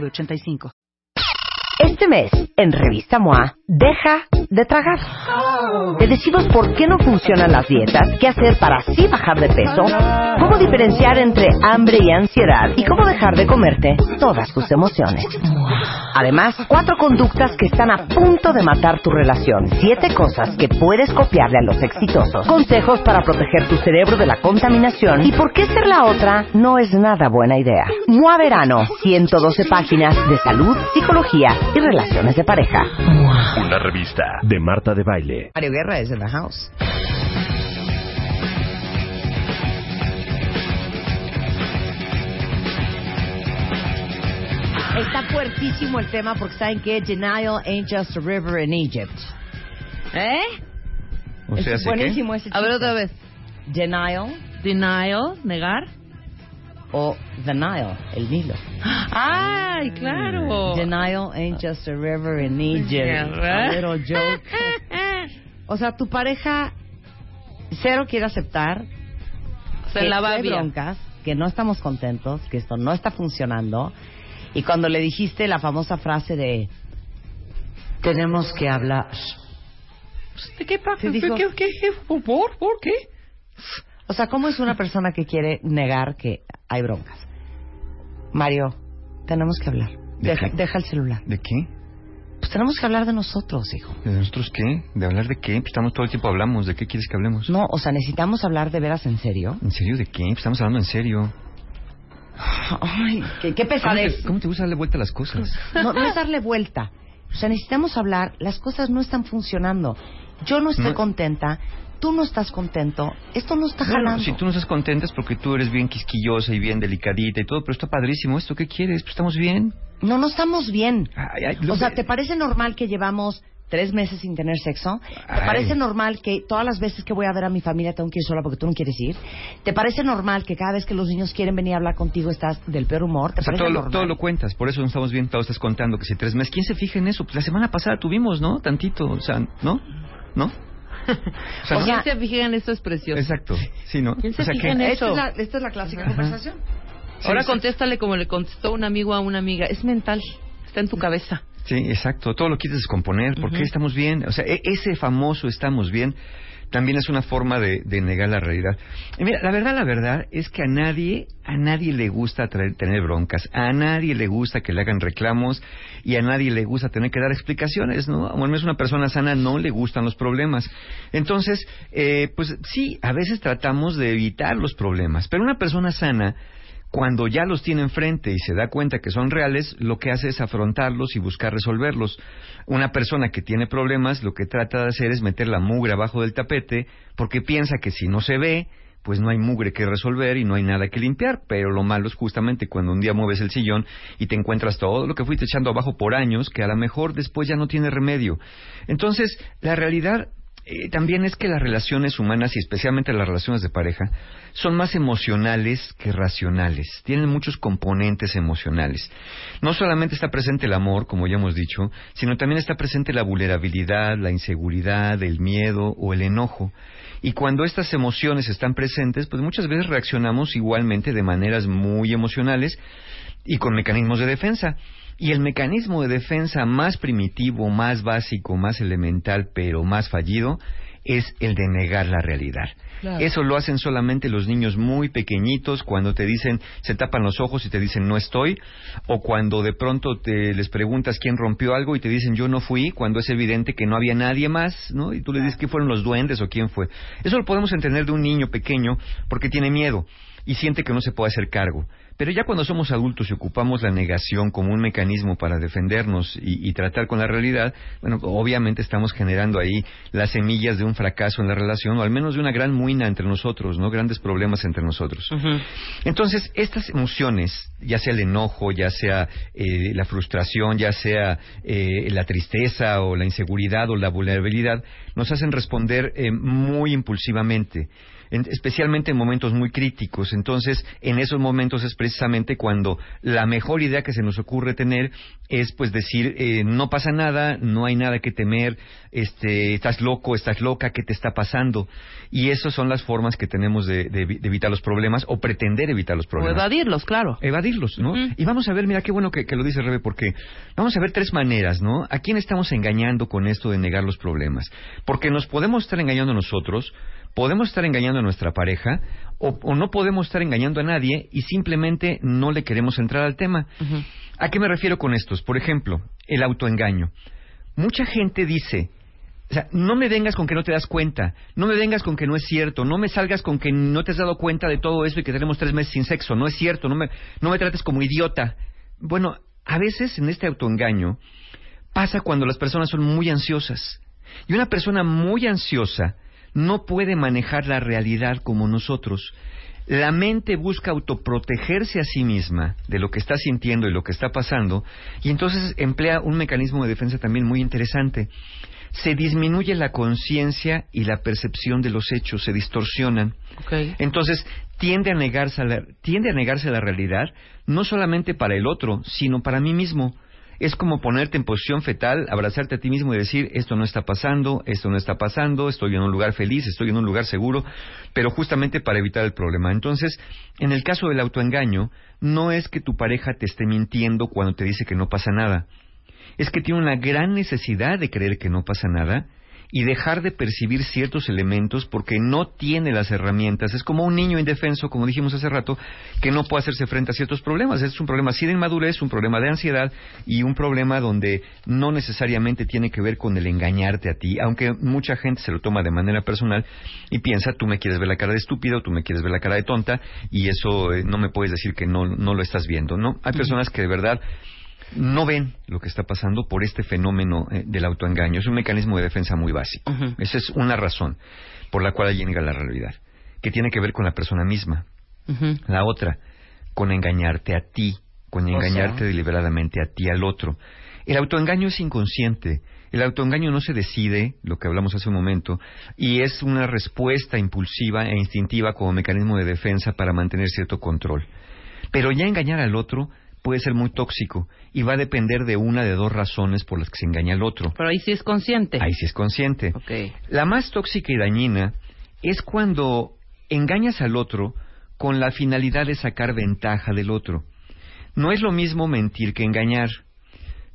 906985. Este mes, en Revista MOA, deja de tragar. Te decimos por qué no funcionan las dietas, qué hacer para así bajar de peso, cómo diferenciar entre hambre y ansiedad y cómo dejar de comerte todas tus emociones. Además, cuatro conductas que están a punto de matar tu relación, siete cosas que puedes copiarle a los exitosos, consejos para proteger tu cerebro de la contaminación y por qué ser la otra no es nada buena idea. MOA Verano, 112 páginas de salud, psicología y relaciones de pareja. Una revista de Marta de Baile. Mario Guerra es en la house. Está fuertísimo el tema porque saben que denial ain't just a river in Egypt. ¿Eh? O sea, es buenísimo ese A ver chiste. otra vez. Denial Denial, negar. O the Nile, el Nilo. Ay, claro. Denial ain't just a river in Egypt. A little joke. O sea, tu pareja cero quiere aceptar Se que la va hay bien. broncas, que no estamos contentos, que esto no está funcionando. Y cuando le dijiste la famosa frase de tenemos que hablar. ¿De qué pasa? ¿Qué, qué, qué? ¿Por, por, por qué? O sea, ¿cómo es una persona que quiere negar que hay broncas? Mario, tenemos que hablar. ¿De Deja, qué? deja el celular. ¿De qué? Pues tenemos que hablar de nosotros, hijo. ¿De nosotros qué? ¿De hablar de qué? Pues estamos todo el tiempo hablamos. ¿De qué quieres que hablemos? No, o sea, necesitamos hablar de veras en serio. ¿En serio de qué? Pues estamos hablando en serio. Ay, qué, qué ¿Cómo pesadez. te, cómo te gusta darle vuelta a las cosas? No, no es darle vuelta. O sea, necesitamos hablar. Las cosas no están funcionando. Yo no estoy No. contenta. Tú no estás contento. Esto no está Bueno, jalando. si tú no estás contenta es porque tú eres bien quisquillosa y bien delicadita y todo, pero está padrísimo esto. ¿Qué quieres? Pues estamos bien. No, no estamos bien. Ay, ay, lo O sea, ¿te parece normal que llevamos tres meses sin tener sexo? ¿Te parece normal que todas las veces que voy a ver a mi familia tengo que ir sola porque tú no quieres ir? ¿Te parece normal que cada vez que los niños quieren venir a hablar contigo estás del peor humor? ¿Te O sea, parece todo, lo, normal? todo lo cuentas, por eso no estamos bien, todo estás contando que si tres meses. ¿Quién se fija en eso? Pues la semana pasada tuvimos, ¿no? Tantito, o sea, ¿no? ¿No? O sea, O ¿Quién se fija en esto? Es precioso. Exacto, sí, ¿no? ¿Quién se o sea, fija que- en Esta eso? es la, esta es la clásica conversación. Ahora sí. contéstale como le contestó un amigo a una amiga. Es mental. Está en tu cabeza. Sí, exacto. Todo lo quieres descomponer. ¿Por qué estamos bien? O sea, e- ese famoso estamos bien también es una forma de, de negar la realidad. Mira, la verdad, la verdad es que a nadie, a nadie le gusta traer- tener broncas. A nadie le gusta que le hagan reclamos y a nadie le gusta tener que dar explicaciones, ¿no? O al menos una persona sana no le gustan los problemas. Entonces, eh, pues sí, a veces tratamos de evitar los problemas, pero una persona sana cuando ya los tiene enfrente y se da cuenta que son reales, lo que hace es afrontarlos y buscar resolverlos. Una persona que tiene problemas lo que trata de hacer es meter la mugre abajo del tapete porque piensa que si no se ve, pues no hay mugre que resolver y no hay nada que limpiar. Pero lo malo es justamente cuando un día mueves el sillón y te encuentras todo lo que fuiste echando abajo por años, que a lo mejor después ya no tiene remedio. Entonces, la realidad eh, también es que las relaciones humanas y especialmente las relaciones de pareja son más emocionales que racionales, tienen muchos componentes emocionales. No solamente está presente el amor, como ya hemos dicho, sino también está presente la vulnerabilidad, la inseguridad, el miedo o el enojo. Y cuando estas emociones están presentes, pues muchas veces reaccionamos igualmente de maneras muy emocionales y con mecanismos de defensa. Y el mecanismo de defensa más primitivo, más básico, más elemental, pero más fallido, es el de negar la realidad. Eso lo hacen solamente los niños muy pequeñitos cuando te dicen, se tapan los ojos y te dicen no estoy, o cuando de pronto te les preguntas quién rompió algo y te dicen yo no fui, cuando es evidente que no había nadie más, ¿no? Y tú le dices que fueron los duendes o quién fue. Eso lo podemos entender de un niño pequeño porque tiene miedo. Y siente que no se puede hacer cargo. Pero ya cuando somos adultos y ocupamos la negación como un mecanismo para defendernos y, tratar con la realidad, bueno, obviamente estamos generando ahí las semillas de un fracaso en la relación o al menos de una gran muina entre nosotros, ¿no? Grandes problemas entre nosotros. Entonces, estas emociones, ya sea el enojo, ya sea eh, la frustración, ya sea eh, la tristeza o la inseguridad o la vulnerabilidad, nos hacen responder eh, muy impulsivamente especialmente en momentos muy críticos. Entonces, en esos momentos es precisamente cuando la mejor idea que se nos ocurre tener es pues decir, eh, no pasa nada, no hay nada que temer, este, estás loco, estás loca, ¿qué te está pasando? Y esas son las formas que tenemos de, evitar los problemas o pretender evitar los problemas. O evadirlos, claro. Evadirlos, ¿no? Y vamos a ver, mira, qué bueno que, que lo dice Rebe, porque vamos a ver tres maneras, ¿no? ¿A quién estamos engañando con esto de negar los problemas? Porque nos podemos estar engañando nosotros, podemos estar engañando a nuestra pareja o, no podemos estar engañando a nadie y simplemente no le queremos entrar al tema. ¿A qué me refiero con estos? Por ejemplo, el autoengaño. Mucha gente dice, o sea, no me vengas con que no te das cuenta, no me vengas con que no es cierto, no me salgas con que no te has dado cuenta de todo eso y que tenemos tres meses sin sexo, no es cierto, no me, no me trates como idiota. Bueno, a veces en este autoengaño pasa cuando las personas son muy ansiosas. Y una persona muy ansiosa no puede manejar la realidad como nosotros. La mente busca autoprotegerse a sí misma de lo que está sintiendo y lo que está pasando, y entonces emplea un mecanismo de defensa también muy interesante. Se disminuye la conciencia y la percepción de los hechos, se distorsionan. Entonces tiende a, negarse a la, tiende a negarse a la realidad, no solamente para el otro, sino para mí mismo es como ponerte en posición fetal, abrazarte a ti mismo y decir, esto no está pasando, esto no está pasando, estoy en un lugar feliz, estoy en un lugar seguro, pero justamente para evitar el problema. Entonces, en el caso del autoengaño, no es que tu pareja te esté mintiendo cuando te dice que no pasa nada, es que tiene una gran necesidad de creer que no pasa nada y dejar de percibir ciertos elementos porque no tiene las herramientas. Es como un niño indefenso, como dijimos hace rato, que no puede hacerse frente a ciertos problemas. Es un problema así de inmadurez, un problema de ansiedad y un problema donde no necesariamente tiene que ver con el engañarte a ti, aunque mucha gente se lo toma de manera personal y piensa, tú me quieres ver la cara de estúpido, tú me quieres ver la cara de tonta y eso eh, no me puedes decir que no, no lo estás viendo, ¿no? Hay personas que de verdad no ven lo que está pasando por este fenómeno eh, del autoengaño. Es un mecanismo de defensa muy básico. Esa es una razón por la cual llega la realidad, que tiene que ver con la persona misma. La otra, con engañarte a ti, con engañarte deliberadamente a ti, al otro. El autoengaño es inconsciente. El autoengaño no se decide, lo que hablamos hace un momento, y es una respuesta impulsiva e instintiva como mecanismo de defensa para mantener cierto control. Pero ya engañar al otro puede ser muy tóxico y va a depender de una de dos razones por las que se engaña al otro. Pero ahí sí es consciente. Ahí sí es consciente. La más tóxica y dañina es cuando engañas al otro con la finalidad de sacar ventaja del otro. No es lo mismo mentir que engañar.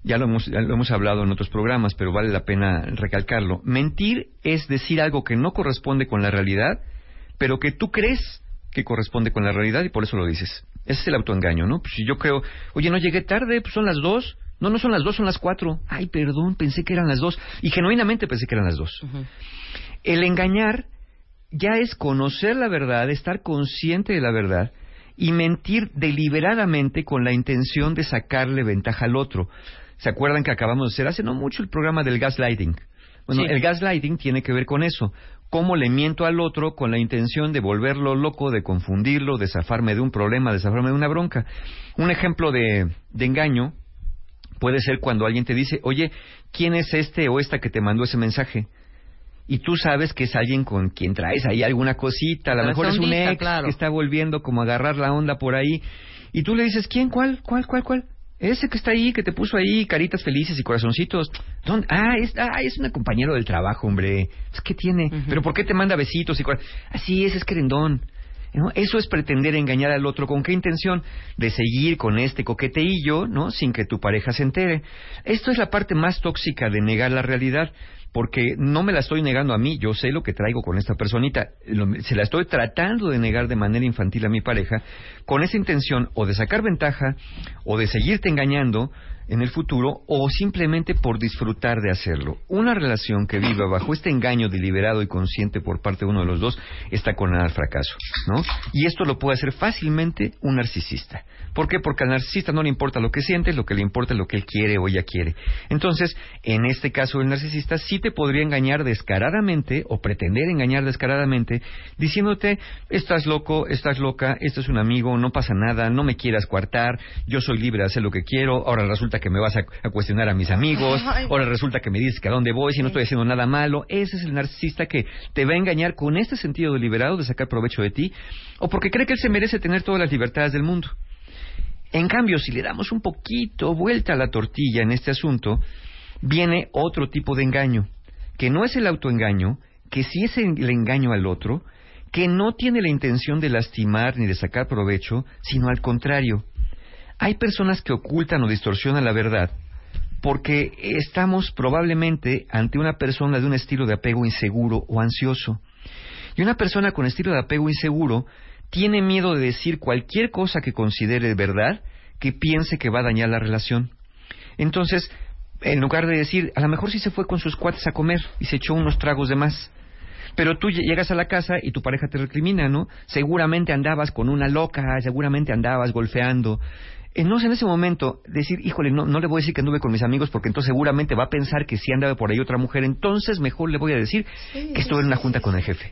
Ya lo hemos, ya lo hemos hablado en otros programas, pero vale la pena recalcarlo. Mentir es decir algo que no corresponde con la realidad, pero que tú crees que corresponde con la realidad y por eso lo dices. Ese es el autoengaño, ¿no? Pues si yo creo, oye, no llegué tarde, pues son las dos. No, no son las dos, son las cuatro. Ay, perdón, pensé que eran las dos. Y genuinamente pensé que eran las dos. El engañar ya es conocer la verdad, estar consciente de la verdad y mentir deliberadamente con la intención de sacarle ventaja al otro. ¿Se acuerdan que acabamos de hacer hace no mucho el programa del gaslighting? Bueno, el gaslighting tiene que ver con eso cómo le miento al otro con la intención de volverlo loco, de confundirlo, de zafarme de un problema, de zafarme de una bronca. Un ejemplo de, engaño puede ser cuando alguien te dice, oye, ¿quién es este o esta que te mandó ese mensaje? Y tú sabes que es alguien con quien traes ahí alguna cosita, a lo mejor es un ex que está volviendo como a agarrar la onda por ahí, y tú le dices, ¿quién? ¿Cuál? ¿Cuál? ¿Cuál? ¿Cuál? Ese que está ahí, que te puso ahí caritas felices y corazoncitos. ¿Dónde? Ah, es, ah, es un compañero del trabajo, hombre. ¿Qué tiene? ¿Pero por qué te manda besitos y Así es, es querendón. Eso es pretender engañar al otro. ¿Con qué intención? De seguir con este coqueteillo, ¿no? Sin que tu pareja se entere. Esto es la parte más tóxica de negar la realidad porque no me la estoy negando a mí, yo sé lo que traigo con esta personita, se la estoy tratando de negar de manera infantil a mi pareja, con esa intención o de sacar ventaja, o de seguirte engañando, en el futuro o simplemente por disfrutar de hacerlo. Una relación que viva bajo este engaño deliberado y consciente por parte de uno de los dos está condenada al fracaso, ¿no? Y esto lo puede hacer fácilmente un narcisista. ¿Por qué? Porque al narcisista no le importa lo que siente, lo que le importa es lo que él quiere o ella quiere. Entonces, en este caso el narcisista sí te podría engañar descaradamente o pretender engañar descaradamente diciéndote, estás loco, estás loca, esto es un amigo, no pasa nada, no me quieras coartar, yo soy libre de hacer lo que quiero, ahora resulta que me vas a, cuestionar a mis amigos, ahora resulta que me dices que a dónde voy si no estoy haciendo nada malo. Ese es el narcisista que te va a engañar con este sentido deliberado de sacar provecho de ti, o porque cree que él se merece tener todas las libertades del mundo. En cambio, si le damos un poquito vuelta a la tortilla en este asunto, viene otro tipo de engaño, que no es el autoengaño, que sí es el engaño al otro, que no tiene la intención de lastimar ni de sacar provecho, sino al contrario, hay personas que ocultan o distorsionan la verdad porque estamos probablemente ante una persona de un estilo de apego inseguro o ansioso. Y una persona con estilo de apego inseguro tiene miedo de decir cualquier cosa que considere verdad que piense que va a dañar la relación. Entonces, en lugar de decir, a lo mejor sí se fue con sus cuates a comer y se echó unos tragos de más. Pero tú llegas a la casa y tu pareja te recrimina, ¿no? Seguramente andabas con una loca, seguramente andabas golfeando, entonces, en ese momento, decir, híjole, no, no le voy a decir que anduve con mis amigos porque entonces seguramente va a pensar que si andaba por ahí otra mujer, entonces mejor le voy a decir que estuve en una junta con el jefe.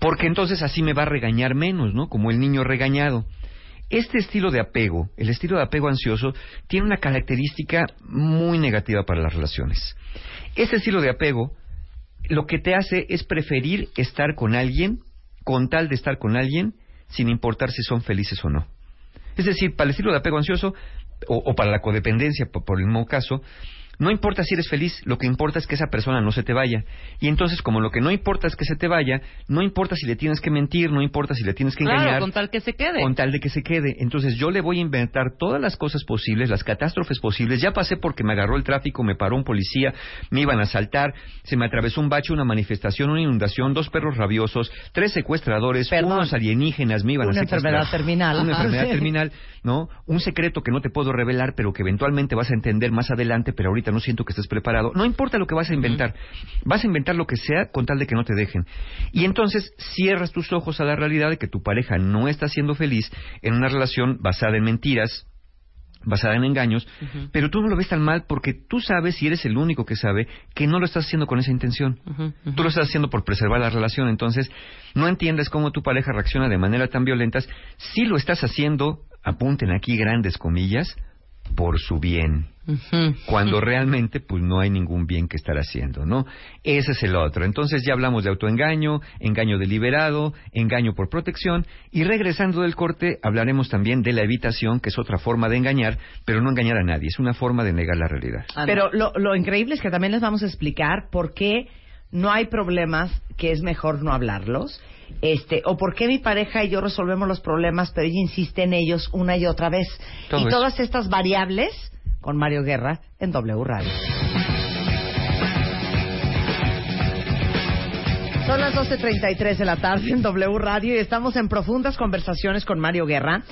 Porque entonces así me va a regañar menos, ¿no? Como el niño regañado. Este estilo de apego, el estilo de apego ansioso, tiene una característica muy negativa para las relaciones. Este estilo de apego lo que te hace es preferir estar con alguien con tal de estar con alguien sin importar si son felices o no. Es decir, para el estilo de apego ansioso o, para la codependencia, por, el mismo caso, no importa si eres feliz, lo que importa es que esa persona no se te vaya. Y entonces, como lo que no importa es que se te vaya, no importa si le tienes que mentir, no importa si le tienes que engañar. con tal que se quede. Con tal de que se quede. Entonces, yo le voy a inventar todas las cosas posibles, las catástrofes posibles. Ya pasé porque me agarró el tráfico, me paró un policía, me iban a asaltar, se me atravesó un bache, una manifestación, una inundación, dos perros rabiosos, tres secuestradores, unos alienígenas me iban a secuestrar. Una enfermedad terminal. Una enfermedad terminal, ¿no? Un secreto que no te puedo revelar, pero que eventualmente vas a entender más adelante, pero ahorita no siento que estés preparado. No importa lo que vas a inventar. Vas a inventar lo que sea con tal de que no te dejen. Y entonces cierras tus ojos a la realidad de que tu pareja no está siendo feliz en una relación basada en mentiras, basada en engaños, pero tú no lo ves tan mal porque tú sabes, y eres el único que sabe, que no lo estás haciendo con esa intención. Tú lo estás haciendo por preservar la relación, entonces no entiendes cómo tu pareja reacciona de manera tan violenta. Si lo estás haciendo, apunten aquí grandes comillas, por su bien. Cuando realmente pues no hay ningún bien que estar haciendo, ¿no? Ese es el otro. Entonces ya hablamos de autoengaño, engaño deliberado, engaño por protección y regresando del corte hablaremos también de la evitación, que es otra forma de engañar, pero no engañar a nadie, es una forma de negar la realidad. Pero lo, lo increíble es que también les vamos a explicar por qué no hay problemas que es mejor no hablarlos este, o por qué mi pareja y yo resolvemos los problemas, pero ella insiste en ellos una y otra vez. y todas estas variables con Mario Guerra en W Radio. Son las 12.33 de la tarde en W Radio y estamos en profundas conversaciones con Mario Guerra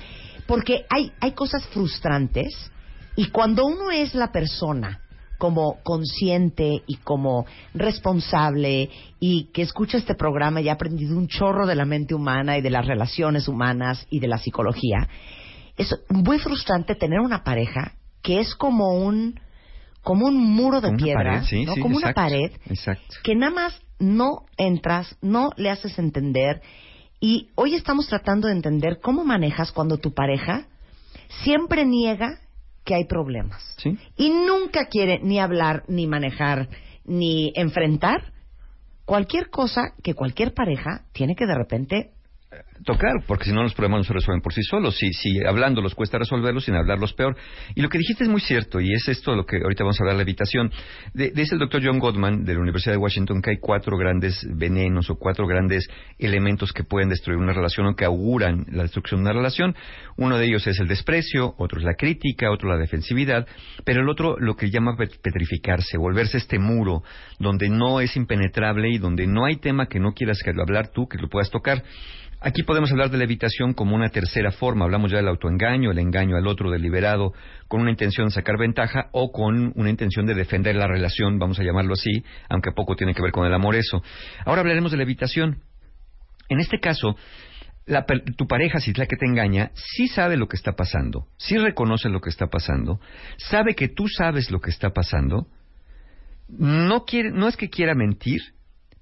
porque hay, hay cosas frustrantes y cuando uno es la persona como consciente y como responsable y que escucha este programa y ha aprendido un chorro de la mente humana y de las relaciones humanas y de la psicología, es muy frustrante tener una pareja que es como un como un muro de piedra, como una pared, que nada más no entras, no le haces entender. Y hoy estamos tratando de entender cómo manejas cuando tu pareja siempre niega que hay problemas. Y nunca quiere ni hablar, ni manejar, ni enfrentar cualquier cosa que cualquier pareja tiene que de repente tocar, porque si no los problemas no se resuelven por sí solos. Si, si hablando los cuesta resolverlos, sin hablarlos peor. Y lo que dijiste es muy cierto, y es esto lo que ahorita vamos a hablar de la evitación. dice el doctor John Gottman de la Universidad de Washington que hay cuatro grandes venenos o cuatro grandes elementos que pueden destruir una relación o que auguran la destrucción de una relación. Uno de ellos es el desprecio, otro es la crítica, otro la defensividad, pero el otro lo que llama petrificarse, volverse este muro donde no es impenetrable y donde no hay tema que no quieras hablar tú, que lo puedas tocar. Aquí podemos hablar de la evitación como una tercera forma. Hablamos ya del autoengaño, el engaño al otro deliberado con una intención de sacar ventaja o con una intención de defender la relación, vamos a llamarlo así, aunque poco tiene que ver con el amor eso. Ahora hablaremos de la evitación. En este caso, tu pareja, si es la que te engaña, sí sabe lo que está pasando, sí reconoce lo que está pasando, sabe que tú sabes lo que está pasando, no, quiere, no es que quiera mentir,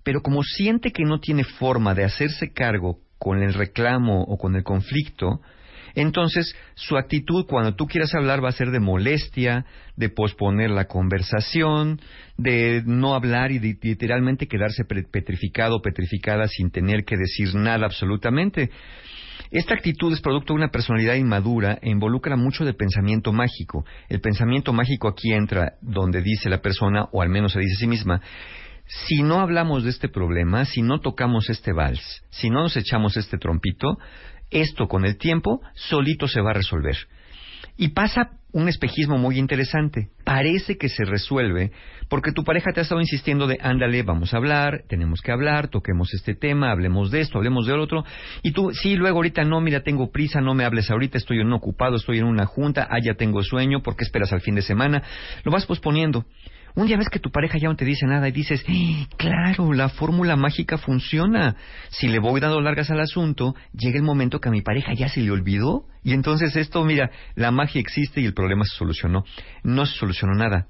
pero como siente que no tiene forma de hacerse cargo con el reclamo o con el conflicto, entonces su actitud cuando tú quieras hablar va a ser de molestia, de posponer la conversación, de no hablar y de, literalmente quedarse petrificado petrificada sin tener que decir nada absolutamente. Esta actitud es producto de una personalidad inmadura e involucra mucho de pensamiento mágico. El pensamiento mágico aquí entra donde dice la persona, o al menos se dice a sí misma, si no hablamos de este problema, si no tocamos este vals, si no nos echamos este trompito, esto con el tiempo solito se va a resolver. Y pasa un espejismo muy interesante. Parece que se resuelve porque tu pareja te ha estado insistiendo de, ándale, vamos a hablar, tenemos que hablar, toquemos este tema, hablemos de esto, hablemos de otro. Y tú, sí, luego ahorita no, mira, tengo prisa, no me hables ahorita, estoy en ocupado, estoy en una junta, ah, ya tengo sueño, ¿por qué esperas al fin de semana? Lo vas posponiendo. Un día ves que tu pareja ya no te dice nada y dices, ¡Eh, claro, la fórmula mágica funciona. Si le voy dando largas al asunto, llega el momento que a mi pareja ya se le olvidó. Y entonces esto, mira, la magia existe y el problema se solucionó. No se solucionó nada.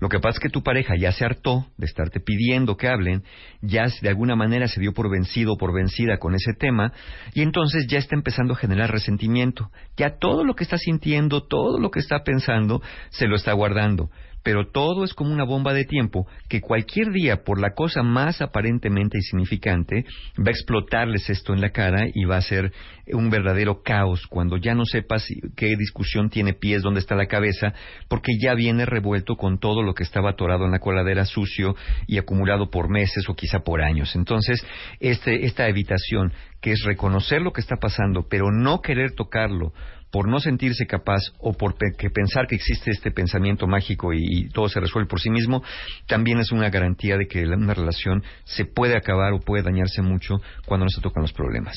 Lo que pasa es que tu pareja ya se hartó de estarte pidiendo que hablen, ya de alguna manera se dio por vencido o por vencida con ese tema, y entonces ya está empezando a generar resentimiento. Ya todo lo que está sintiendo, todo lo que está pensando, se lo está guardando pero todo es como una bomba de tiempo que cualquier día, por la cosa más aparentemente insignificante, va a explotarles esto en la cara y va a ser un verdadero caos cuando ya no sepas qué discusión tiene pies, dónde está la cabeza, porque ya viene revuelto con todo lo que estaba atorado en la coladera sucio y acumulado por meses o quizá por años. Entonces, este, esta evitación, que es reconocer lo que está pasando, pero no querer tocarlo, por no sentirse capaz o por que pensar que existe este pensamiento mágico y, todo se resuelve por sí mismo, también es una garantía de que una relación se puede acabar o puede dañarse mucho cuando no se tocan los problemas.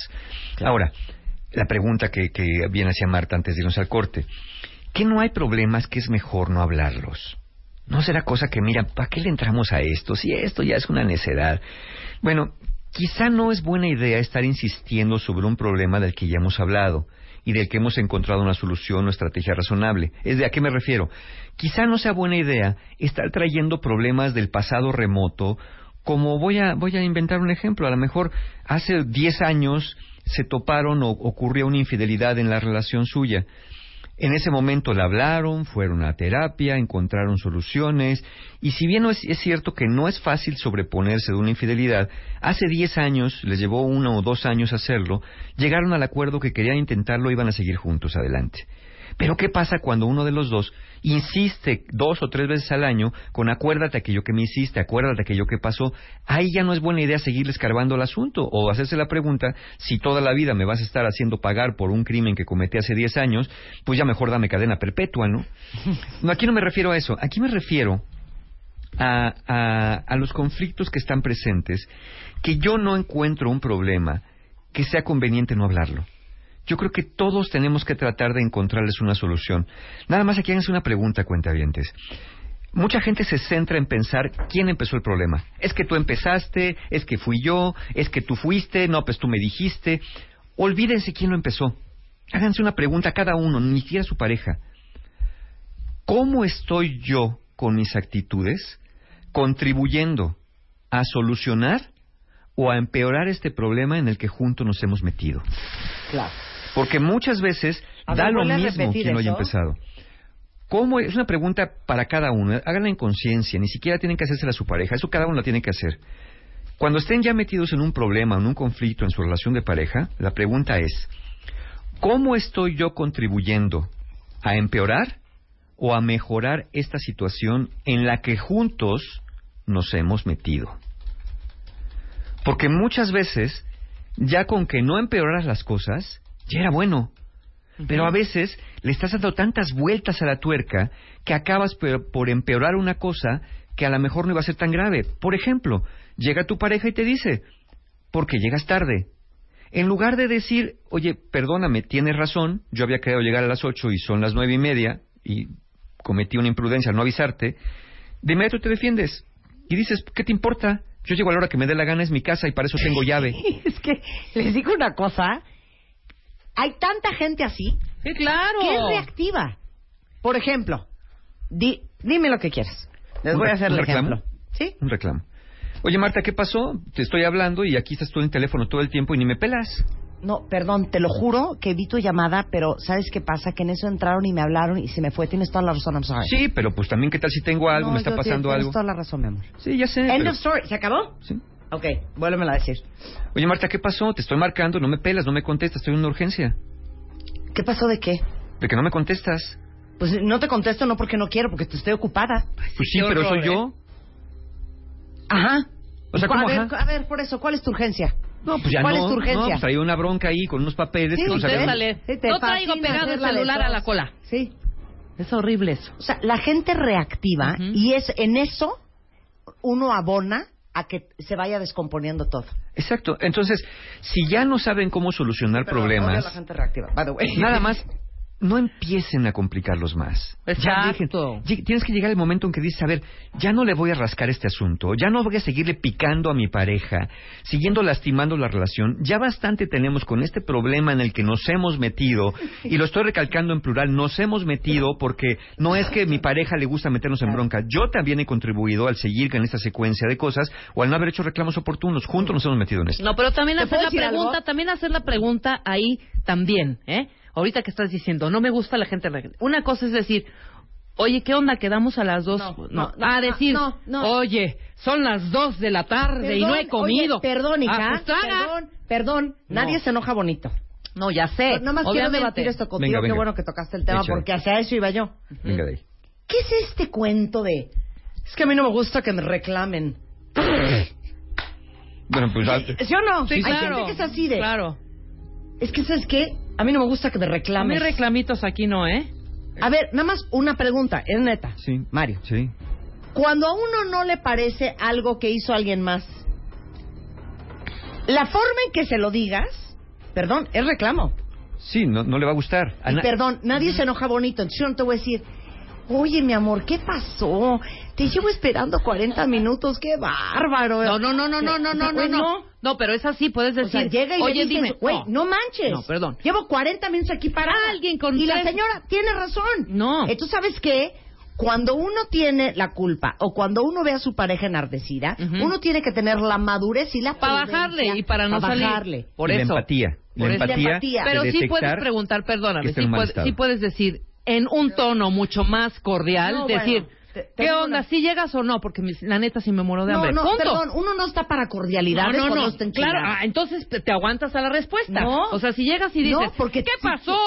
Ahora, la pregunta que, que viene hacia Marta antes de irnos al corte, ¿qué no hay problemas que es mejor no hablarlos? ¿No será cosa que, mira, ¿para qué le entramos a esto? Si esto ya es una necedad. Bueno, quizá no es buena idea estar insistiendo sobre un problema del que ya hemos hablado y del que hemos encontrado una solución o estrategia razonable. ¿Es de a qué me refiero? Quizá no sea buena idea estar trayendo problemas del pasado remoto, como voy a, voy a inventar un ejemplo. A lo mejor hace 10 años se toparon o ocurrió una infidelidad en la relación suya. En ese momento le hablaron, fueron a terapia, encontraron soluciones, y si bien es, es, cierto que no es fácil sobreponerse de una infidelidad, hace 10 años, les llevó uno o dos años hacerlo, llegaron al acuerdo que querían intentarlo y iban a seguir juntos adelante. Pero ¿qué pasa cuando uno de los dos insiste dos o tres veces al año con acuérdate aquello que me hiciste, acuérdate aquello que pasó? Ahí ya no es buena idea seguir escarbando el asunto o hacerse la pregunta si toda la vida me vas a estar haciendo pagar por un crimen que cometí hace diez años, pues ya mejor dame cadena perpetua, ¿no? No, aquí no me refiero a eso, aquí me refiero a, a, a los conflictos que están presentes, que yo no encuentro un problema que sea conveniente no hablarlo. Yo creo que todos tenemos que tratar de encontrarles una solución. Nada más aquí háganse una pregunta, cuentavientes. Mucha gente se centra en pensar quién empezó el problema. Es que tú empezaste, es que fui yo, es que tú fuiste, no, pues tú me dijiste. Olvídense quién lo empezó. Háganse una pregunta a cada uno, ni siquiera a su pareja. ¿Cómo estoy yo con mis actitudes contribuyendo a solucionar o a empeorar este problema en el que juntos nos hemos metido? Claro. Porque muchas veces da lo mismo quien lo haya empezado. ¿Cómo? Es una pregunta para cada uno. Háganla en conciencia. Ni siquiera tienen que hacérsela a su pareja. Eso cada uno lo tiene que hacer. Cuando estén ya metidos en un problema, en un conflicto en su relación de pareja, la pregunta es, ¿cómo estoy yo contribuyendo a empeorar o a mejorar esta situación en la que juntos nos hemos metido? Porque muchas veces, ya con que no empeoras las cosas, ya era bueno. Pero a veces le estás dando tantas vueltas a la tuerca que acabas por empeorar una cosa que a lo mejor no iba a ser tan grave. Por ejemplo, llega tu pareja y te dice, porque llegas tarde. en lugar de decir, oye, perdóname, tienes razón, yo había querido llegar a las ocho y son las nueve y media y cometí una imprudencia al no avisarte, de inmediato te defiendes y dices, ¿qué te importa? Yo llego a la hora que me dé la gana, es mi casa y para eso tengo llave. es que les digo una cosa. Hay tanta gente así Sí, claro. que es reactiva. Por ejemplo, di, dime lo que quieras. Les ¿Un voy a hacer el un reclamo? ejemplo. ¿Sí? Un reclamo. Oye, Marta, ¿qué pasó? Te estoy hablando y aquí estás tú en el teléfono todo el tiempo y ni me pelas. No, perdón, te lo juro que vi tu llamada, pero ¿sabes qué pasa? Que en eso entraron y me hablaron y se me fue. Tienes toda la razón, I'm sorry. Sí, pero pues también, ¿qué tal si tengo algo, No, me está yo- pasando tienes algo? toda la razón, mi amor. Sí, ya sé. End pero- of story. ¿Se acabó? Sí. Ok, vuélvemela a decir. Oye, Marta, ¿qué pasó? Te estoy marcando, no me pelas, no me contestas, estoy en una urgencia. ¿Qué pasó de qué? ¿De que no me contestas? Pues no te contesto no porque no quiero, porque te estoy ocupada. Pues sí, pero horror, soy yo. Ajá. O sea, a, ¿cómo ver, ajá? a ver, por eso, ¿cuál es tu urgencia? No, pues ya ¿Cuál no. es tu urgencia? No, pues traía una bronca ahí con unos papeles Sí, que. Sí, te no traigo pegado el celular a la cola. Sí. Es horrible eso. O sea, la gente reactiva y es en eso uno abona a que se vaya descomponiendo todo. Exacto. Entonces, si ya no saben cómo solucionar Pero problemas, la gente reactiva, nada más no empiecen a complicarlos más. Ya Exacto. dejen- lleg- tienes que llegar el momento en que dices, a ver, ya no le voy a rascar este asunto, ya no voy a seguirle picando a mi pareja, siguiendo lastimando la relación. Ya bastante tenemos con este problema en el que nos hemos metido, y lo estoy recalcando en plural, nos hemos metido porque no es que mi pareja le gusta meternos en bronca. Yo también he contribuido al seguir con esta secuencia de cosas o al no haber hecho reclamos oportunos. Juntos nos hemos metido en esto. No, pero también ¿Te hacer la pregunta, algo? también hacer la pregunta ahí también, ¿eh? Ahorita que estás diciendo, no me gusta la gente. Una cosa es decir, oye, ¿qué onda? Quedamos a las dos. No, no, no, a decir, no, no. oye, son las dos de la tarde y no he comido. oye, perdón, hija. Perdón, perdón. No. Nadie se enoja bonito. No, ya sé. Nada más quiero Obviamente. debatir esto contigo. Venga, Qué bueno que tocaste el tema Échale. porque hacia eso iba yo. Venga de ahí. ¿Qué es este cuento de.? Es que a mí no me gusta que me reclamen. Bueno, pues... ah, ¿Sí o no? Sí, Hay claro. gente que es así de. Claro. Es que, ¿sabes qué? A mí no me gusta que me A mí reclamen. reclamitos aquí no, ¿eh? A ver, nada más una pregunta, es neta. Sí. Mario. Sí. Cuando a uno no le parece algo que hizo alguien más, la forma en que se lo digas, perdón, es reclamo. Sí, no, no le va a gustar. A Y na- perdón, nadie se enoja bonito, entonces yo no te voy a decir, oye, mi amor, ¿qué pasó? Te llevo esperando 40 minutos, qué bárbaro. No, no, no, no, no, no, no, no, no. No, pero es así, puedes O decir. sea, llega y oye, le dices, dime. güey, no. manches. No, perdón. Llevo 40 minutos aquí parada. Alguien con Y la señora tiene razón. No. Entonces, ¿sabes qué? Cuando uno tiene la culpa o cuando uno ve a su pareja enardecida, uno tiene que tener la madurez y la Para bajarle y para no para salir. bajarle. Por y la eso. empatía. Por La eso. empatía, La empatía. de Pero sí puedes preguntar, perdóname, sí, estado. sí puedes decir en un tono mucho más cordial, No, decir, bueno, ¿qué onda? una- ¿Si llegas o no? Porque mis- la neta sí me muero de No, hambre. no, Punto. perdón, uno no está para cordialidades no, no, cuando no. está en Claro, ah, entonces te, te aguantas a la respuesta. No. O sea, si llegas y dices, No, porque ¿qué si- pasó?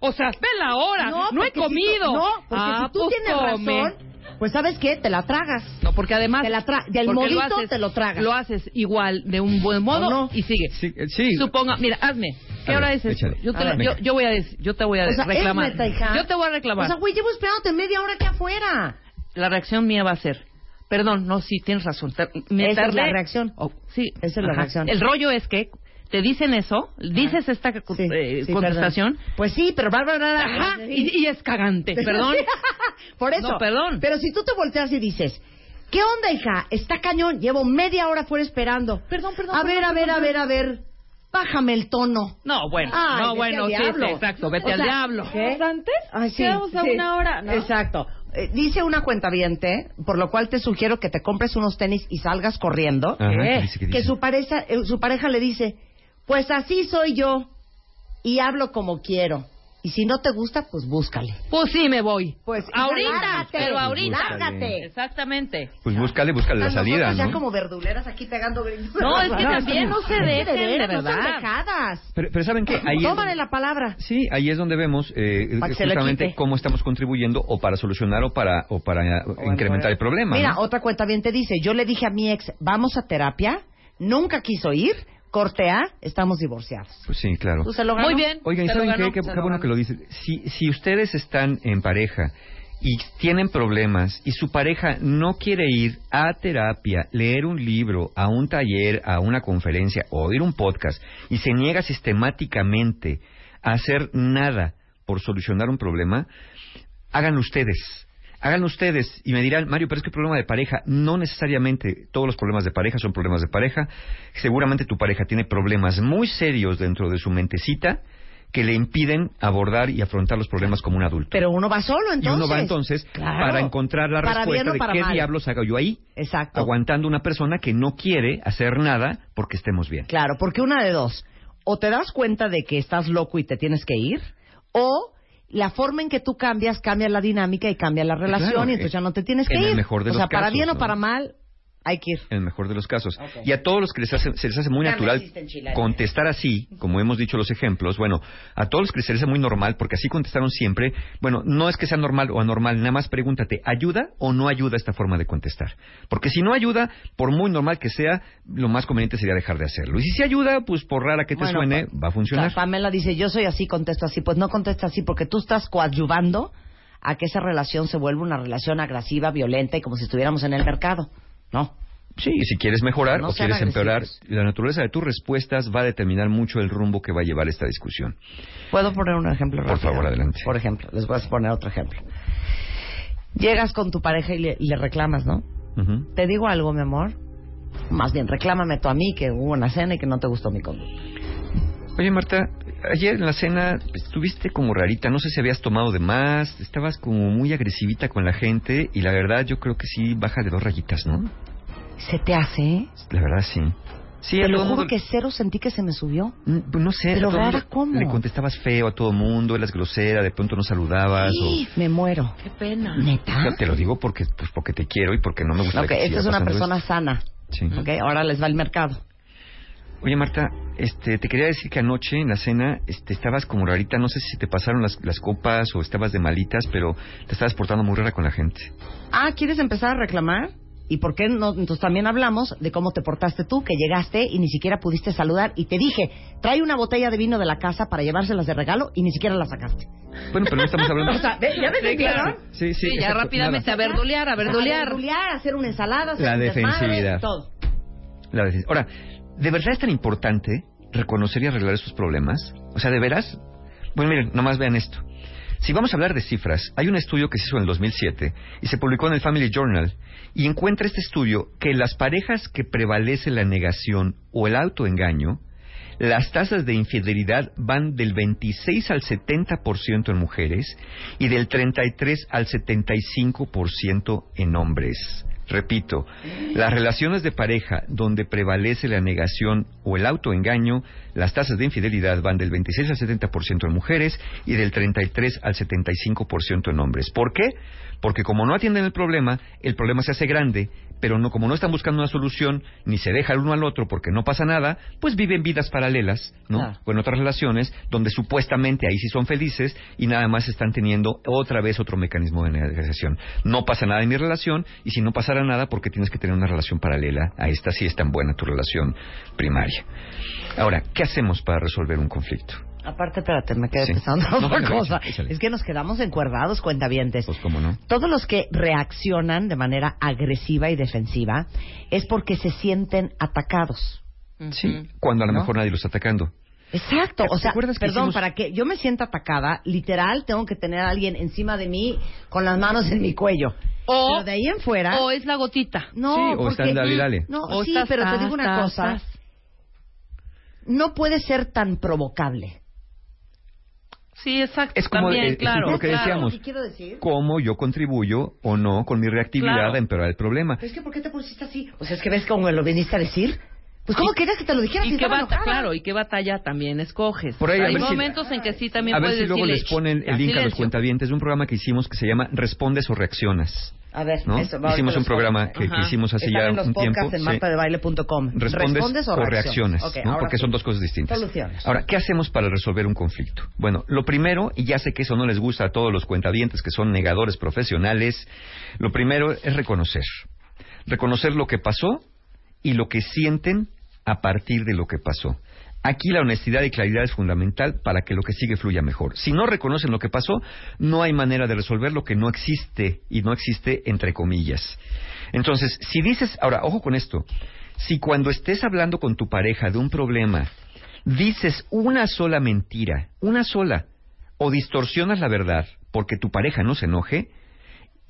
O sea, ve la hora, no, he porque si comido. no, porque Ah, si tú pues tienes come. razón, pues ¿sabes qué? Te la tragas. No, porque además... Te la tra- del porque lo modito haces- te lo tragas. Lo haces igual, de un buen modo, ¿O no? y sigue. Sí, eh, sí. Suponga, mira, hazme. ¿Qué A hora ver, es esto? Yo te, yo, yo voy a decir, yo te voy a O sea, reclamar. es neta, hija. Yo te voy a reclamar. O sea, güey, llevo esperándote media hora aquí afuera. La reacción mía va a ser, perdón, no, sí, tienes razón. me Esa es la reacción. Oh, sí. Esa es la reacción. El rollo es que te dicen eso, dices esta co- Sí, eh, sí, contestación, perdón. Pues sí, pero bárbara. ajá, y, y es cagante, perdón. Por eso. No, perdón. Pero si tú te volteas y dices, ¿qué onda, hija? Está cañón. Llevo media hora fuera esperando. Perdón, perdón, A ver, perdón, a ver, a perdón. ver, a ver. Bájame el tono. No, bueno, Ay, no, bueno, al sí, sí, exacto, vete O al sea, diablo. ¿qué? antes? Ay, sí, Quedamos a una hora, ¿no? Exacto. Eh, dice una cuenta por lo cual te sugiero que te compres unos tenis y salgas corriendo. Ajá, ¿Qué? ¿qué dice, qué Que su pareja, eh, su pareja le dice, pues así soy yo y hablo como quiero. Y si no te gusta, pues búscale. Pues sí me voy. Pues ahorita, lárgate, pero ahorita. lárgate. Exactamente. Pues búscale, búscale la salida, ya ¿no? como verduleras aquí pegando gritos. No, es que también no se dejen, de no verdad. dejadas. Pero, pero ¿saben qué? Ahí es Tómale donde- la palabra. Sí, ahí es donde vemos eh, le justamente cómo estamos contribuyendo o para solucionar o para o para eh, incrementar el problema. Mira, ¿no? otra cuenta bien te dice, yo le dije a mi ex, vamos a terapia, nunca quiso ir, corte A, estamos divorciados. Pues sí, claro. Tú se lo ganó. Muy bien. Oigan, ¿y se lo ¿saben ganó. qué? Qué, bueno ganó. que lo dicen. Si, si ustedes están en pareja y tienen problemas y su pareja no quiere ir a terapia, leer un libro, a un taller, a una conferencia o oír un podcast y se niega sistemáticamente a hacer nada por solucionar un problema, háganlo ustedes. Háganlo ustedes y me dirán, Mario, pero es que el problema de pareja, no necesariamente todos los problemas de pareja son problemas de pareja. Seguramente tu pareja tiene problemas muy serios dentro de su mentecita que le impiden abordar y afrontar los problemas como un adulto. Pero uno va solo entonces. Y uno va entonces Claro. para encontrar la Para respuesta de qué mal. diablos hago yo ahí, Exacto. aguantando una persona que no quiere hacer nada porque estemos bien. Claro, porque una de dos. O te das cuenta de que estás loco y te tienes que ir, o la forma en que tú cambias cambia la dinámica y cambia la relación Claro, y entonces ya no te tienes que en ir. el mejor de o los sea, para casos, bien o para mal, hay que ir. En el mejor de los casos. Y a todos los que les hace, se les hace muy Ya natural contestar así, como hemos dicho los ejemplos, bueno, a todos los que les hace muy normal, porque así contestaron siempre, bueno, no es que sea normal o anormal, nada más pregúntate, ¿ayuda o no ayuda esta forma de contestar? Porque si no ayuda, por muy normal que sea, lo más conveniente sería dejar de hacerlo. Y si sí ayuda, pues por rara que te Bueno, suene, va a O funcionar. sea, Pamela dice, yo soy así, contesto así. Pues no contesta así porque tú estás coadyuvando a que esa relación se vuelva una relación agresiva, violenta y como si estuviéramos en el mercado. No. Sí, y si quieres mejorar No o quieres empeorar, agresivos. la naturaleza de tus respuestas va a determinar mucho el rumbo que va a llevar esta discusión. ¿Puedo poner un ejemplo Por favor, adelante. Por ejemplo, les voy a poner otro ejemplo. Llegas con tu pareja y le, y le reclamas, ¿no? Te digo algo, mi amor. Más bien, reclámame tú a mí que hubo una cena y que no te gustó mi conducta. Oye, Marta, ayer en la cena estuviste como rarita, no sé si habías tomado de más, estabas como muy agresivita con la gente y la verdad yo creo que sí baja de dos rayitas, ¿no? ¿Se te hace? eh? La verdad sí. Sí, Te lo juro mundo- que cero sentí que se me subió. Mm, pues No sé, Pero a todo rara, ¿cómo? le contestabas feo a todo mundo, eras grosera, de pronto no saludabas ¡Ih! Me muero. Qué pena. o... ¿Neta? Yo te lo digo porque pues porque te quiero y porque no me gusta Ok, que esta es una persona esto. sana. Sí. Ok, ahora les va el mercado. Oye, Marta, este, te quería decir que anoche en la cena este, estabas como rarita, no sé si te pasaron las, las copas o estabas de malitas, pero te estabas portando muy rara con la gente. Ah, ¿quieres empezar a reclamar? ¿Y por qué no? Entonces también hablamos de cómo te portaste tú, que llegaste y ni siquiera pudiste saludar. Y te dije, trae una botella de vino de la casa para llevárselas de regalo y ni siquiera la sacaste. Bueno, pero no estamos hablando... O sea, ¿ve- ¿ya me Sí, claro. Sí, sí, Sí, ya exacto, rápidamente, nada. a verdulear, a verdulear. Verdulear, hacer una ensalada, hacer La un desmadre, defensividad. todo. La defensa. Ahora, ¿de verdad es tan importante reconocer y arreglar esos problemas? O sea, ¿de veras? Bueno, miren, nomás vean esto. Si vamos a hablar de cifras, hay un estudio que se hizo en el 2007 y se publicó en el Family Journal y encuentra este estudio que las parejas que prevalece la negación o el autoengaño, las tasas de infidelidad van del 26 al 70% en mujeres y del 33 al 75% en hombres. Repito, las relaciones de pareja donde prevalece la negación o el autoengaño, las tasas de infidelidad van del 26 al 70% en mujeres y del 33 al 75% en hombres. ¿Por qué? Porque como no atienden el problema, el problema se hace grande, pero no como no están buscando una solución ni se deja el uno al otro porque no pasa nada, pues viven vidas paralelas, ¿no? Claro. Con otras relaciones donde supuestamente ahí sí son felices y nada más están teniendo otra vez otro mecanismo de negociación. No pasa nada en mi relación y si no pasara nada, ¿por qué tienes que tener una relación paralela a esta si es tan buena tu relación primaria? Ahora, ¿qué hacemos para resolver un conflicto? Aparte, espérate, me quedé Sí. pensando No, otra cosa. échale, échale. Es que nos quedamos encuerdados, cuentavientes. Pues cómo no. Todos los que reaccionan de manera agresiva y defensiva es porque se sienten atacados. Sí, cuando a lo ¿No? mejor nadie lo está atacando. Exacto, o ¿Te sea, acuerdas que perdón, hicimos- para que yo me sienta atacada, literal, tengo que tener a alguien encima de mí con las manos en mi cuello. O- pero de ahí en fuera, O es la gotita. no, Sí, o porque- están dale, dale. No, O sí, estás, pero te tas, digo una cosa, no puede ser tan provocable. Sí, exacto. Es como, También, eh, es claro. lo que claro. decíamos. ¿Qué quiero decir? ¿Cómo yo contribuyo o no con mi reactividad Claro. a empeorar el problema? Pero es que ¿por qué te pusiste así? O sea, es que ves cómo me lo viniste a decir. Pues ¿cómo querías que te lo dijera si Y qué enojada? claro, y qué batalla también escoges. Por ahí, a Hay ver si- momentos en que sí también A ver puedes si luego decirle, les ponen "Ya, el link a los silencio". cuentavientes de un programa que hicimos que se llama Respondes o Reaccionas. A ver, ¿no? eso, va, Hicimos ahorita un los programa pongo. que, que Ajá. hicimos hace Están ya en los un tiempo. podcasts en sí. martadebaile.com. Respondes, o reacciones, Ok, ¿no? ahora porque sí. son dos cosas distintas. Soluciones. Ahora, ¿qué hacemos para resolver un conflicto? Bueno, lo primero, y ya sé que eso no les gusta a todos los cuentavientes que son negadores profesionales, lo primero es reconocer. Reconocer lo que pasó y lo que sienten a partir de lo que pasó. Aquí la honestidad y claridad es fundamental para que lo que sigue fluya mejor. Si no reconocen lo que pasó, no hay manera de resolver lo que no existe y no existe entre comillas. Entonces, si dices, ahora, ojo con esto, si cuando estés hablando con tu pareja de un problema, dices una sola mentira, una sola, o distorsionas la verdad porque tu pareja no se enoje,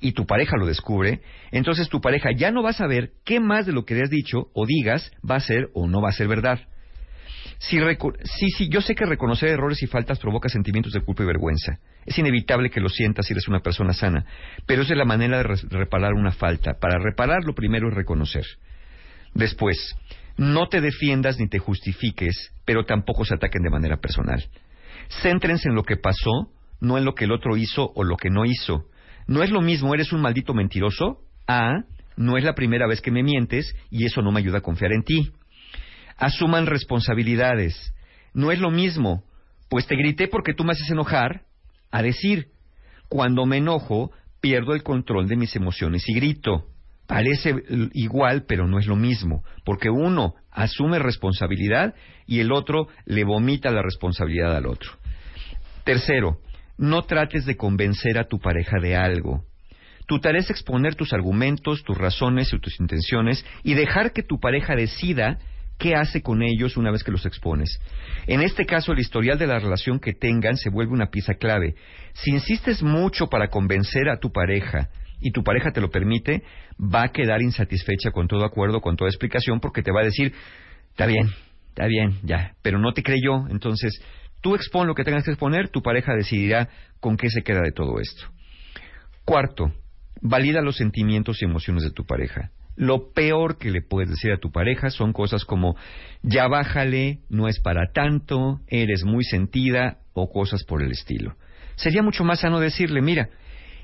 y tu pareja lo descubre, entonces tu pareja ya no va a saber qué más de lo que le has dicho o digas va a ser o no va a ser verdad. Si sí, sí, yo sé que reconocer errores y faltas provoca sentimientos de culpa y vergüenza. Es inevitable que lo sientas si eres una persona sana, pero esa es la manera de reparar una falta. Para reparar, lo primero es reconocer. Después, no te defiendas ni te justifiques, pero tampoco se ataquen de manera personal. Céntrense en lo que pasó, no en lo que el otro hizo o lo que no hizo. No es lo mismo, eres un maldito mentiroso, a no es la primera vez que me mientes y eso no me ayuda a confiar en ti. Asuman responsabilidades. No es lo mismo, pues te grité porque tú me haces enojar, a decir, cuando me enojo, pierdo el control de mis emociones y grito. Parece igual, pero no es lo mismo, porque uno asume responsabilidad y el otro le vomita la responsabilidad al otro. Tercero, no trates de convencer a tu pareja de algo. Tu tarea es exponer tus argumentos, tus razones y tus intenciones y dejar que tu pareja decida qué hace con ellos una vez que los expones. En este caso, el historial de la relación que tengan se vuelve una pieza clave. Si insistes mucho para convencer a tu pareja y tu pareja te lo permite, va a quedar insatisfecha con todo acuerdo, con toda explicación, porque te va a decir, está bien, está bien, ya, pero no te creyó, entonces Tú expon lo que tengas que exponer, tu pareja decidirá con qué se queda de todo esto. Cuarto, valida los sentimientos y emociones de tu pareja. Lo peor que le puedes decir a tu pareja son cosas como ya bájale, no es para tanto, eres muy sentida o cosas por el estilo. Sería mucho más sano decirle, mira,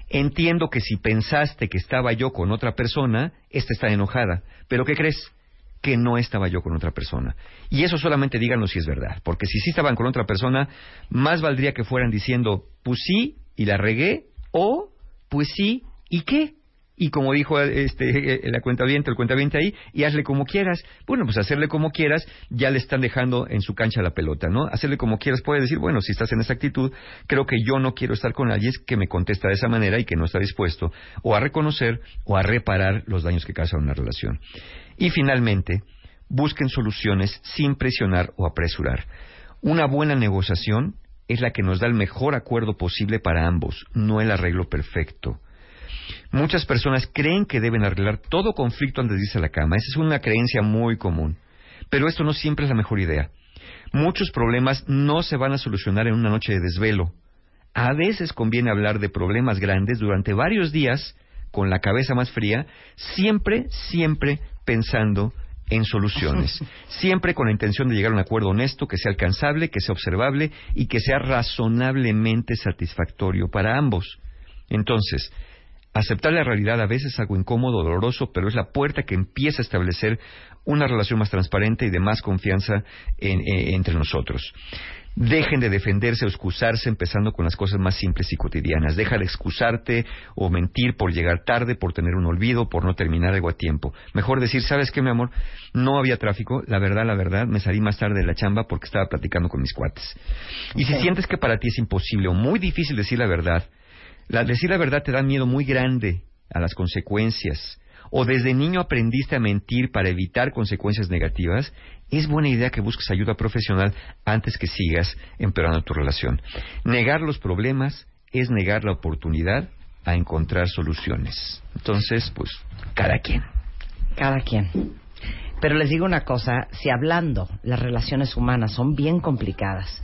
entiendo que si pensaste que estaba yo con otra persona, esta está enojada, pero ¿qué crees? Que no estaba yo con otra persona. Y eso solamente díganlo si es verdad, porque si sí estaban con otra persona, más valdría que fueran diciendo, pues sí, y la regué, o pues sí, ¿y qué? Y como dijo este, la cuenta el cuenta ahí, y hazle como quieras. Bueno, pues hacerle como quieras, ya le están dejando en su cancha la pelota, ¿no? Hacerle como quieras puede decir, bueno, si estás en esa actitud, creo que yo no quiero estar con alguien que me contesta de esa manera y que no está dispuesto o a reconocer o a reparar los daños que causa una relación. Y finalmente, busquen soluciones sin presionar o apresurar. Una buena negociación es la que nos da el mejor acuerdo posible para ambos, no el arreglo perfecto. Muchas personas creen que deben arreglar todo conflicto antes de irse a la cama. Esa es una creencia muy común. Pero esto no siempre es la mejor idea. Muchos problemas no se van a solucionar en una noche de desvelo. A veces conviene hablar de problemas grandes durante varios días con la cabeza más fría, siempre, siempre pensando en soluciones, siempre con la intención de llegar a un acuerdo honesto, que sea alcanzable, que sea observable y que sea razonablemente satisfactorio para ambos. Entonces, aceptar la realidad a veces es algo incómodo, doloroso, pero es la puerta que empieza a establecer una relación más transparente y de más confianza eh, entre nosotros. Dejen de defenderse o excusarse empezando con las cosas más simples y cotidianas. Deja de excusarte o mentir por llegar tarde, por tener un olvido, por no terminar algo a tiempo. Mejor decir, ¿sabes qué, mi amor? No había tráfico. La verdad, la verdad, me salí más tarde de la chamba porque estaba platicando con mis cuates. Y si sientes que para ti es imposible o muy difícil decir la verdad, la, decir la verdad te da miedo muy grande a las consecuencias o desde niño aprendiste a mentir para evitar consecuencias negativas, es buena idea que busques ayuda profesional antes que sigas empeorando tu relación. Negar los problemas es negar la oportunidad a encontrar soluciones. Entonces, pues, cada quien. Cada quien. Pero les digo una cosa, si hablando las relaciones humanas son bien complicadas,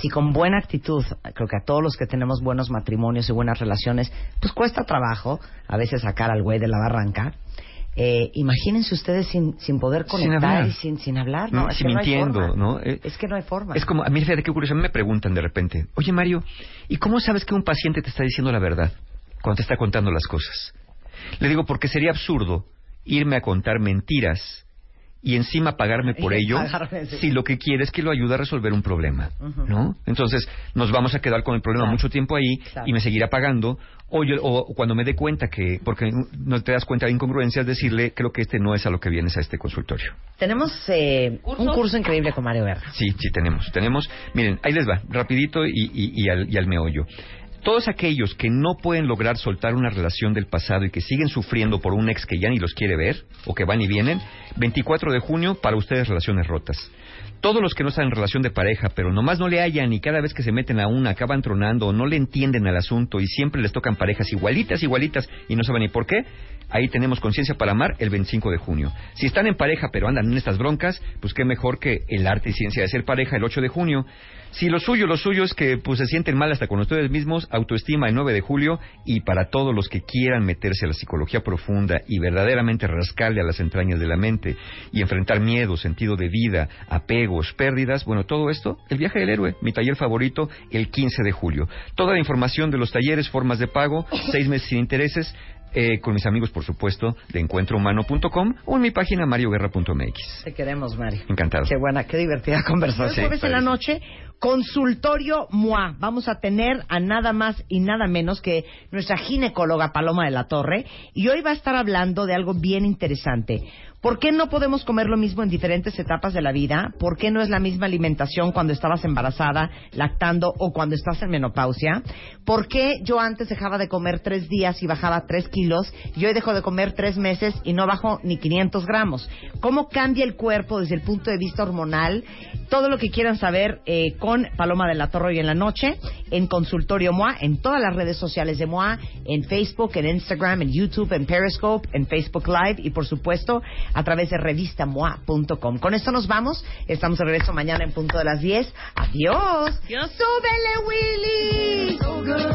si con buena actitud, creo que a todos los que tenemos buenos matrimonios y buenas relaciones, pues cuesta trabajo a veces sacar al güey de la barranca, eh, imagínense ustedes sin, sin poder conectar sin y sin, hablar, ¿no? sin mintiendo, ¿no? Eh, es que no hay forma. Es como, a mí, fíjate qué curioso, a mí me preguntan de repente, oye Mario, ¿y cómo sabes que un paciente te está diciendo la verdad cuando te está contando las cosas? Le digo, porque sería absurdo irme a contar mentiras y encima pagarme por Y ello pagarme, sí. si lo que quiere es que lo ayude a resolver un problema, ¿no? Entonces nos vamos a quedar con el problema Claro. mucho tiempo ahí Claro. y me seguirá pagando o, yo- o cuando me dé cuenta que porque no te das cuenta de incongruencias decirle creo que este no es a lo que vienes a este consultorio. Tenemos eh, un curso increíble con Mario Guerra. Sí, sí tenemos, tenemos. Miren, ahí les va, rapidito y, y- y al, y al meollo. Todos aquellos que no pueden lograr soltar una relación del pasado y que siguen sufriendo por un ex que ya ni los quiere ver o que van y vienen, 24 de junio para ustedes relaciones rotas. Todos los que no están en relación de pareja, pero nomás no le hallan y cada vez que se meten a una acaban tronando o no le entienden al asunto y siempre les tocan parejas igualitas, igualitas y no saben ni por qué, ahí tenemos conciencia para amar el 25 de junio. Si están en pareja pero andan en estas broncas, pues qué mejor que el arte y ciencia de ser pareja el 8 de junio. Si lo suyo, lo suyo es que pues se sienten mal hasta con ustedes mismos, autoestima el 9 de julio y para todos los que quieran meterse a la psicología profunda y verdaderamente rascarle a las entrañas de la mente y enfrentar miedo, sentido de vida, apegos, pérdidas, bueno, todo esto, el viaje del héroe, mi taller favorito, el 15 de julio. Toda la información de los talleres, formas de pago, seis meses sin intereses, eh, con mis amigos, por supuesto, de encuentrohumano.com o en mi página marioguerra.mx. Te queremos, Mario. Encantado. Qué buena, qué divertida conversación. Sí, jueves en la noche, consultorio MOA. Vamos a tener a nada más y nada menos que nuestra ginecóloga Paloma de la Torre. Y hoy va a estar hablando de algo bien interesante. ¿Por qué no podemos comer lo mismo en diferentes etapas de la vida? ¿Por qué no es la misma alimentación cuando estabas embarazada, lactando o cuando estás en menopausia? ¿Por qué yo antes dejaba de comer tres días y bajaba tres kilos y hoy dejo de comer tres meses y no bajo ni 500 gramos? ¿Cómo cambia el cuerpo desde el punto de vista hormonal? Todo lo que quieran saber eh, con Paloma de la Torre hoy en la noche en Consultorio MOA, en todas las redes sociales de MOA, en Facebook, en Instagram, en YouTube, en Periscope, en Facebook Live y por supuesto a través de revistamoa.com. Con esto nos vamos. Estamos de regreso mañana en punto de las 10. Adiós. Adiós. ¡Súbele, Willy! So good.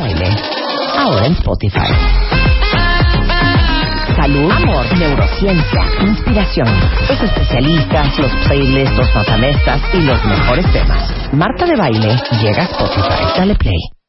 baile. Ahora en Spotify. Salud, amor, neurociencia, inspiración. Los especialistas, los playlists, los matamestas y los mejores temas. Marta de baile llega a Spotify. Dale play.